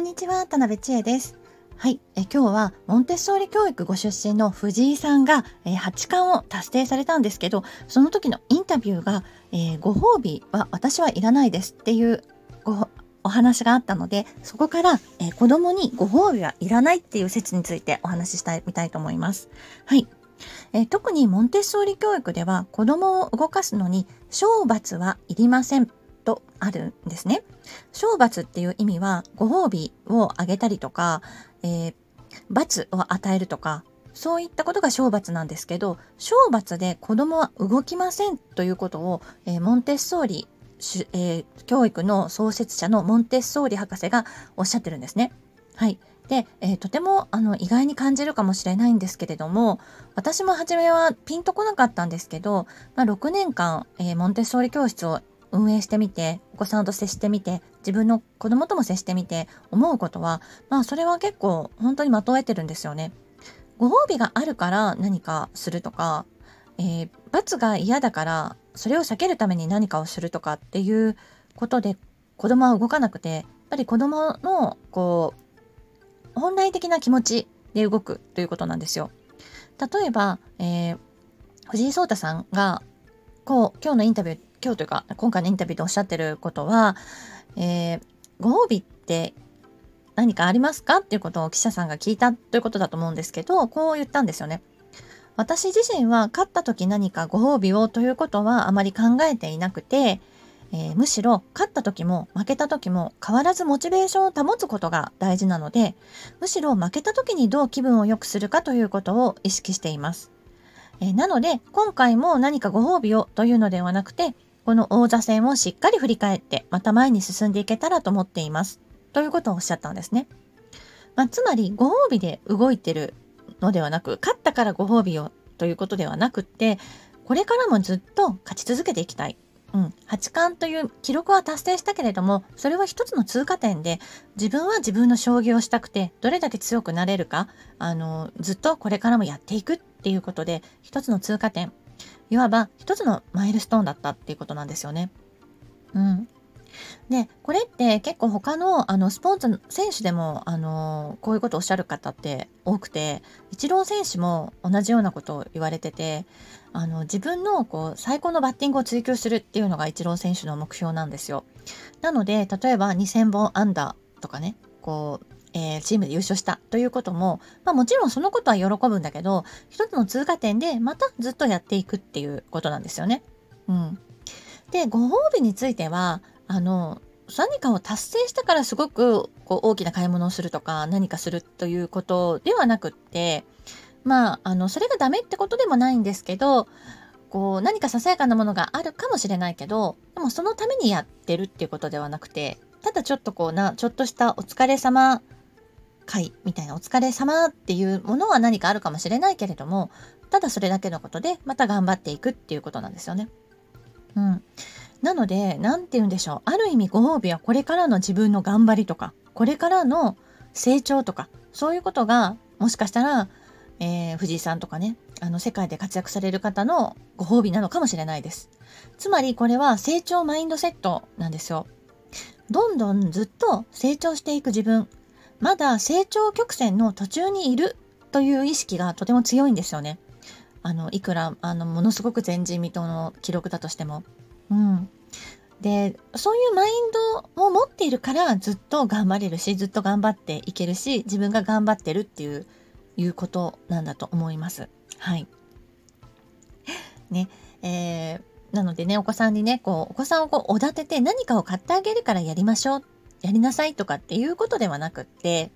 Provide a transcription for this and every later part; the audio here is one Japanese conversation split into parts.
んにちは、田辺千恵です。はい、え今日はモンテッソーリ教育ご出身の藤井さんが、え八冠を達成されたんですけど、その時のインタビューが、えー、ご褒美は私はいらないですっていうごお話があったので、そこから、えー、子供にご褒美はいらないっていう説についてお話ししたいみたいと思います。はい。えー、特にモンテッソーリ教育では子供を動かすのに賞罰はいりませんとあるんですね。賞罰っていう意味はご褒美をあげたりとか、えー、罰を与えるとかそういったことが賞罰なんですけど賞罰で子供は動きませんということを、えー、モンテッソーリ、えー、教育の創設者のモンテッソーリ博士がおっしゃってるんですね。はい。で、えー、とてもあの意外に感じるかもしれないんですけれども私も初めはピンとこなかったんですけど、まあ、6年間、えー、モンテッソーリ教室を運営してみてお子さんと接してみて自分の子供とも接してみて思うことはまあそれは結構本当に的を得てるんですよね。ご褒美があるから何かするとか、えー、罰が嫌だからそれを避けるために何かをするとかっていうことで子供は動かなくてやっぱり子供のこう本来的な気持ちで動くということなんですよ。例えば、えー、藤井聡太さんがこう今日のインタビュー今日というか今回のインタビューでおっしゃってることは、えー、ご褒美って何かありますかっていうことを記者さんが聞いたということだと思うんですけど、こう言ったんですよね。私自身は勝った時何かご褒美をということはあまり考えていなくて、えー、むしろ勝った時も負けた時も変わらずモチベーションを保つことが大事なので、むしろ負けた時にどう気分を良くするかということを意識しています。えー、なので、今回も何かご褒美をというのではなくて、この王座戦をしっかり振り返って、また前に進んでいけたらと思っています。ということをおっしゃったんですね。まあ、つまり、ご褒美で動いてるのではなく、勝ったからご褒美をということではなくって、これからもずっと勝ち続けていきたい。うん、八冠という記録は達成したけれども、それは一つの通過点で、自分は自分の将棋をしたくて、どれだけ強くなれるか、あの、ずっとこれからもやっていくっていうことで、一つの通過点。いわば一つのマイルストーンだったっていうことなんですよね。うん。で、これって結構他のあのスポーツ選手でもあのこういうことをおっしゃる方って多くて、イチロー選手も同じようなことを言われてて、あの自分のこう最高のバッティングを追求するっていうのがイチロー選手の目標なんですよ。なので、例えば2000本アンダーとかね、こうえー、チームで優勝したということも、まあもちろんそのことは喜ぶんだけど、一つの通過点でまたずっとやっていくっていうことなんですよね。うん。で、ご褒美については、あの、何かを達成したからすごくこう大きな買い物をするとか何かするということではなくって、まあ、あの、それがダメってことでもないんですけど、こう何かささやかなものがあるかもしれないけど、でもそのためにやってるっていうことではなくて、ただちょっとこうな、ちょっとしたお疲れ様会みたいなお疲れ様っていうものは何かあるかもしれないけれども、ただそれだけのことでまた頑張っていくっていうことなんですよね。うん。なので、何て言うんでしょう。ある意味ご褒美はこれからの自分の頑張りとか、これからの成長とか、そういうことがもしかしたら、えー、藤井さんとかね、あの世界で活躍される方のご褒美なのかもしれないです。つまりこれは成長マインドセットなんですよ。どんどんずっと成長していく自分、まだ成長曲線の途中にいるという意識がとても強いんですよね。あの、いくら、あの、ものすごく前人未到の記録だとしても。うん。で、そういうマインドを持っているからずっと頑張れるし、ずっと頑張っていけるし、自分が頑張ってるっていう、いうことなんだと思います。はい。ね、えー、なのでね、お子さんにね、こう、お子さんをこう、おだてて何かを買ってあげるからやりましょうやりなさいとかっていうことではなくって、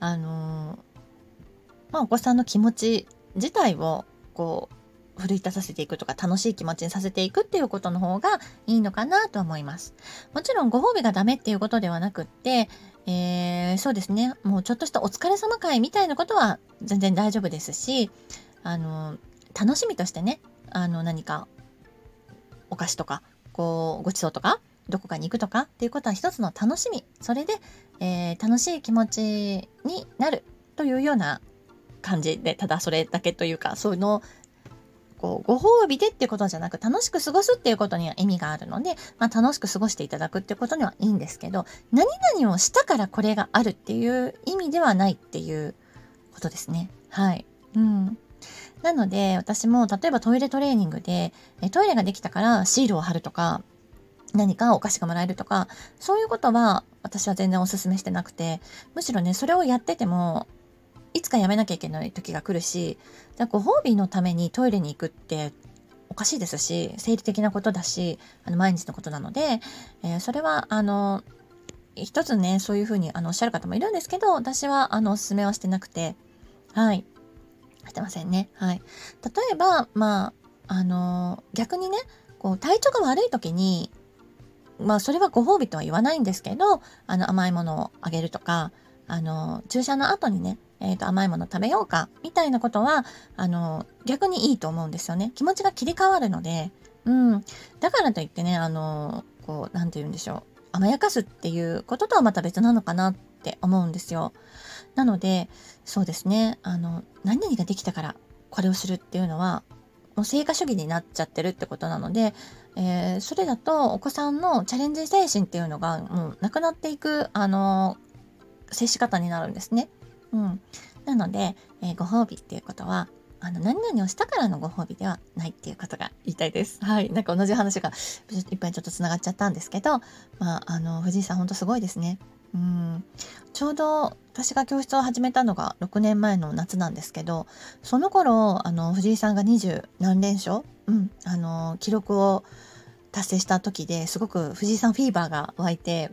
あのまあ、お子さんの気持ち自体をこう奮い立たせていくとか楽しい気持ちにさせていくっていうことの方がいいのかなと思います。もちろんご褒美がダメっていうことではなくって、えー、そうですね、もうちょっとしたお疲れ様会みたいなことは全然大丈夫ですし、あの、楽しみとしてね、あの何かお菓子とか、こう、ごちそうとか、どこかに行くとかっていうことは一つの楽しみ。それで、えー、楽しい気持ちになるというような感じで、ただそれだけというか、そのこうご褒美でってことじゃなく楽しく過ごすっていうことには意味があるので、まあ、楽しく過ごしていただくってことにはいいんですけど何々をしたからこれがあるっていう意味ではないっていうことですね。はい。うん。なので私も例えばトイレトレーニングでトイレができたからシールを貼るとか何かお菓子がもらえるとかそういうことは私は全然お勧めしてなくてむしろねそれをやっててもいつかやめなきゃいけない時が来るしご褒美のためにトイレに行くっておかしいですし生理的なことだしあの毎日のことなので、えー、それはあの一つねそういうふうにあのおっしゃる方もいるんですけど私はあのおすすめはしてなくてはい。してませんね。はい。例えばまああの逆にねこう体調が悪い時にまあそれはご褒美とは言わないんですけどあの甘いものをあげるとかあの注射の後にねえーと、甘いもの食べようかみたいなことはあの逆にいいと思うんですよね。気持ちが切り替わるので、うん、だからといってねあのこう何て言うんでしょう。甘やかすっていうこととはまた別なのかなって思うんですよ。なのでそうですね。あの何々ができたからこれをするっていうのはもう成果主義になっちゃってるってことなので、えー、それだとお子さんのチャレンジ精神っていうのがもうなくなっていくあの接し方になるんですね。うん。なので、えー、ご褒美っていうことは、あの、何々をしたからのご褒美ではないっていうことが言いたいです。はい。なんか同じ話がいっぱいちょっと繋がっちゃったんですけど、まあ、あの、藤井さんほんとすごいですね。うん。ちょうど私が教室を始めたのが6年前の夏なんですけど、その頃、あの、藤井さんが20何連勝うん。あの、記録を達成した時ですごく藤井さんフィーバーが湧いて、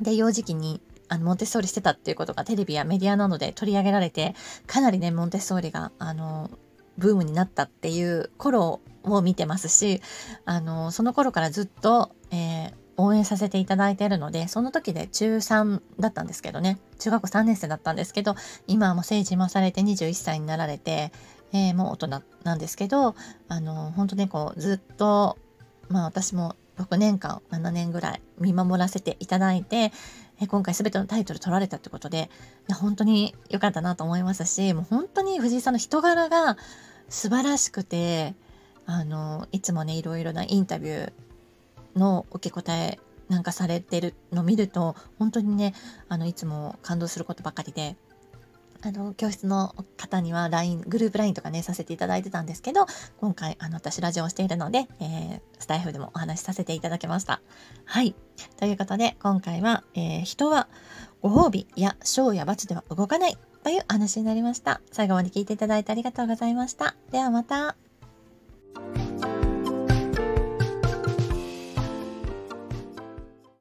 で、幼児期にあのモンテッソーリしてたっていうことがテレビやメディアなどで取り上げられてかなりねモンテッソーリがあのブームになったっていう頃を見てますしあのその頃からずっと、えー、応援させていただいているのでその時で中3だったんですけどね。中学校3年生だったんですけど今はもう成人もされて21歳になられて、えー、もう大人なんですけどあの本当ねこうずっとまあ私も6年間7年ぐらい見守らせていただいてえ今回全てのタイトル取られたってことで本当に良かったなと思いますしもう本当に藤井さんの人柄が素晴らしくてあのいつもねいろいろなインタビューの受け答えなんかされてるの見ると本当にねあのいつも感動することばかりであの、教室の方には LINE、グループ LINE とかね、させていただいてたんですけど、今回、あの、私ラジオをしているので、えー、スタイフでもお話しさせていただきました。はい。ということで、今回は、えー、人はご褒美や賞や罰では動かないという話になりました。最後まで聞いていただいてありがとうございました。ではまた。